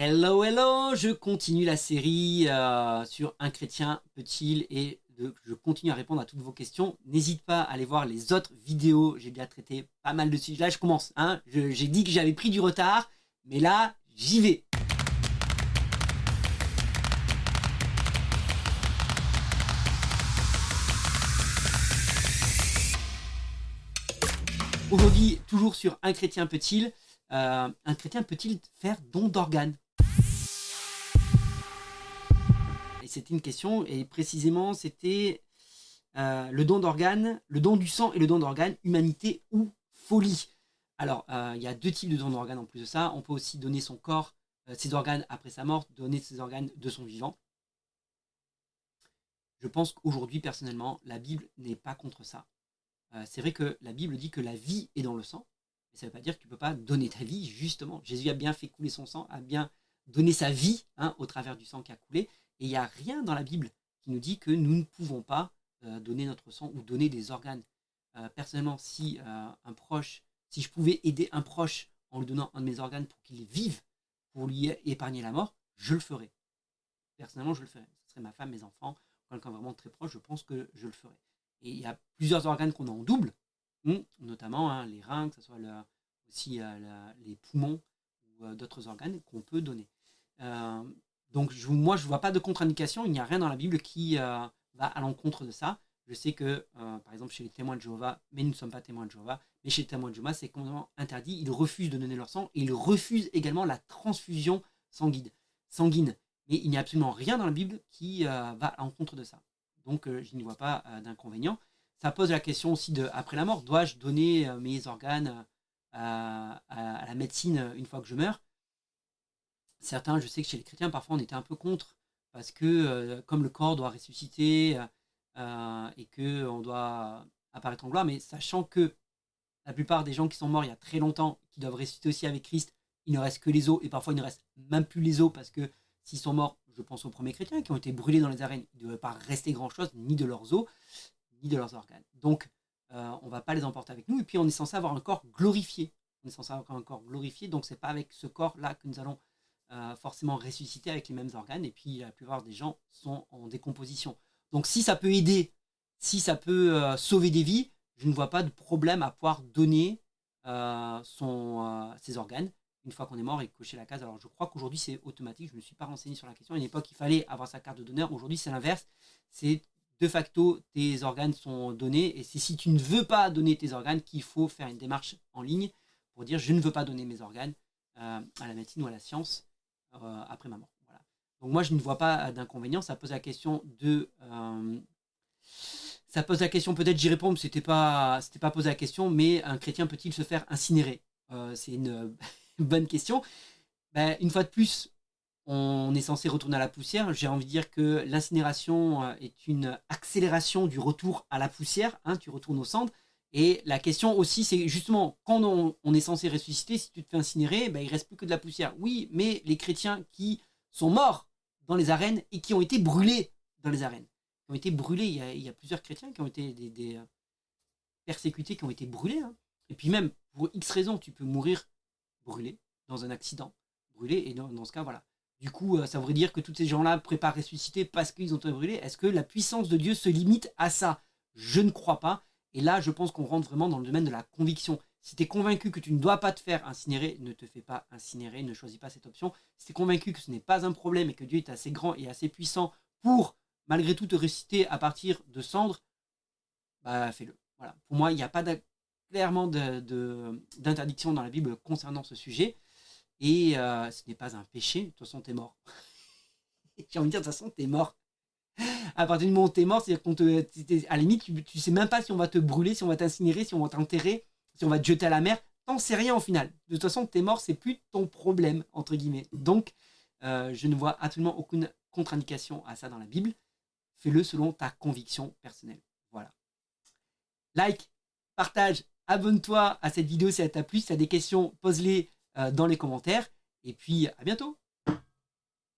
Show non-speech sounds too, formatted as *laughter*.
Hello, hello, je continue la série euh, sur un chrétien peut-il et je continue à répondre à toutes vos questions. N'hésite pas à aller voir les autres vidéos, j'ai déjà traité pas mal de sujets. Là, je commence, hein. j'ai dit que j'avais pris du retard, mais là, j'y vais. Aujourd'hui, toujours sur un chrétien peut-il, euh, un chrétien peut-il faire don d'organes? C'était une question, et précisément, c'était euh, le don d'organes, le don du sang et le don d'organes, humanité ou folie. Alors, euh, il y a deux types de dons d'organes en plus de ça. On peut aussi donner son corps, euh, ses organes après sa mort, donner ses organes de son vivant. Je pense qu'aujourd'hui, personnellement, la Bible n'est pas contre ça. c'est vrai que la Bible dit que la vie est dans le sang, mais ça ne veut pas dire que tu ne peux pas donner ta vie, justement. Jésus a bien fait couler son sang, a bien donné sa vie hein, au travers du sang qui a coulé. Et il n'y a rien dans la Bible qui nous dit que nous ne pouvons pas euh, donner notre sang ou donner des organes. Euh, personnellement, si euh, un proche, si je pouvais aider un proche en lui donnant un de mes organes pour qu'il vive, pour lui épargner la mort, je le ferais. Personnellement, je le ferais. Ce serait ma femme, mes enfants, quelqu'un vraiment très proche, je pense que je le ferais. Et il y a plusieurs organes qu'on a en double, hmm, notamment hein, les reins, que ce soit aussi les poumons ou d'autres organes qu'on peut donner. Donc moi, je ne vois pas de contre-indication. Il n'y a rien dans la Bible qui euh, va à l'encontre de ça. Je sais que, euh, par exemple, chez les témoins de Jéhovah, mais nous ne sommes pas témoins de Jéhovah, mais chez les témoins de Jéhovah, c'est complètement interdit. Ils refusent de donner leur sang et ils refusent également la transfusion sanguine. sanguine. Mais il n'y a absolument rien dans la Bible qui euh, va à l'encontre de ça. Donc je n'y vois pas d'inconvénient. Ça pose la question aussi de, après la mort, dois-je donner mes organes à, la médecine une fois que je meurs? Certains, je sais que chez les chrétiens, parfois on était un peu contre, parce que euh, comme le corps doit ressusciter euh, et qu'on doit apparaître en gloire, mais sachant que la plupart des gens qui sont morts il y a très longtemps, qui doivent ressusciter aussi avec Christ, il ne reste que les os, et parfois il ne reste même plus les os, parce que s'ils sont morts, je pense aux premiers chrétiens qui ont été brûlés dans les arènes, il ne devrait pas rester grand-chose, ni de leurs os, ni de leurs organes. Donc, euh, on ne va pas les emporter avec nous, et puis on est censé avoir un corps glorifié. On est censé avoir un corps glorifié, donc c'est pas avec ce corps-là que nous allons forcément ressuscité avec les mêmes organes, et puis la plupart des gens sont en décomposition. Donc si ça peut aider, si ça peut euh, sauver des vies, je ne vois pas de problème à pouvoir donner euh, son, euh, ses organes une fois qu'on est mort et cocher la case. Alors je crois qu'aujourd'hui c'est automatique, je ne me suis pas renseigné sur la question. À une époque, il fallait avoir sa carte de donneur. Aujourd'hui, c'est l'inverse. C'est de facto, tes organes sont donnés. Et c'est si tu ne veux pas donner tes organes qu'il faut faire une démarche en ligne pour dire je ne veux pas donner mes organes à la médecine ou à la science. Euh, après ma mort. Donc moi, je ne vois pas d'inconvénient. Ça pose la question de... Euh, ça pose la question, peut-être j'y réponds, c'était pas, c'était pas posé la question, mais un chrétien peut-il se faire incinérer? Euh, C'est une *laughs* bonne question. Ben, une fois de plus, on est censé retourner à la poussière. J'ai envie de dire que l'incinération est une accélération du retour à la poussière. Hein, tu retournes au centre. Et la question aussi, c'est justement, quand on, est censé ressusciter, si tu te fais incinérer, ben, il reste plus que de la poussière. Oui, mais les chrétiens qui sont morts dans les arènes et qui ont été brûlés dans les arènes, qui ont été brûlés, il y a, plusieurs chrétiens qui ont été des, euh, persécutés, qui ont été brûlés. Hein. Et puis même, pour X raisons, tu peux mourir brûlé dans un accident, brûlé, et dans, ce cas, voilà. Du coup, euh, ça voudrait dire que tous ces gens-là préparent ressusciter parce qu'ils ont été brûlés. Est-ce que la puissance de Dieu se limite à ça? Je ne crois pas. Et là, je pense qu'on rentre vraiment dans le domaine de la conviction. Si tu es convaincu que tu ne dois pas te faire incinérer, ne te fais pas incinérer, ne choisis pas cette option. Si tu es convaincu que ce n'est pas un problème et que Dieu est assez grand et assez puissant pour, malgré tout, te réciter à partir de cendres, bah fais-le. Pour moi, il n'y a pas clairement d'interdiction dans la Bible concernant ce sujet. Et euh, ce n'est pas un péché. De toute façon, tu es mort. *laughs* J'ai envie de dire, de toute façon, tu es mort à partir du moment où t'es mort, c'est-à-dire qu'on te, à la limite, tu, tu sais même pas si on va te brûler, si on va t'incinérer, si on va t'enterrer, si on va te jeter à la mer. T'en sais rien au final. De toute façon, t'es mort, c'est plus ton problème, entre guillemets. Donc, euh, je ne vois absolument aucune contre-indication à ça dans la Bible. Fais-le selon ta conviction personnelle. Voilà. Like, partage, abonne-toi à cette vidéo si elle t'a plu. Si tu as des questions, pose-les euh, dans les commentaires. Et puis, à bientôt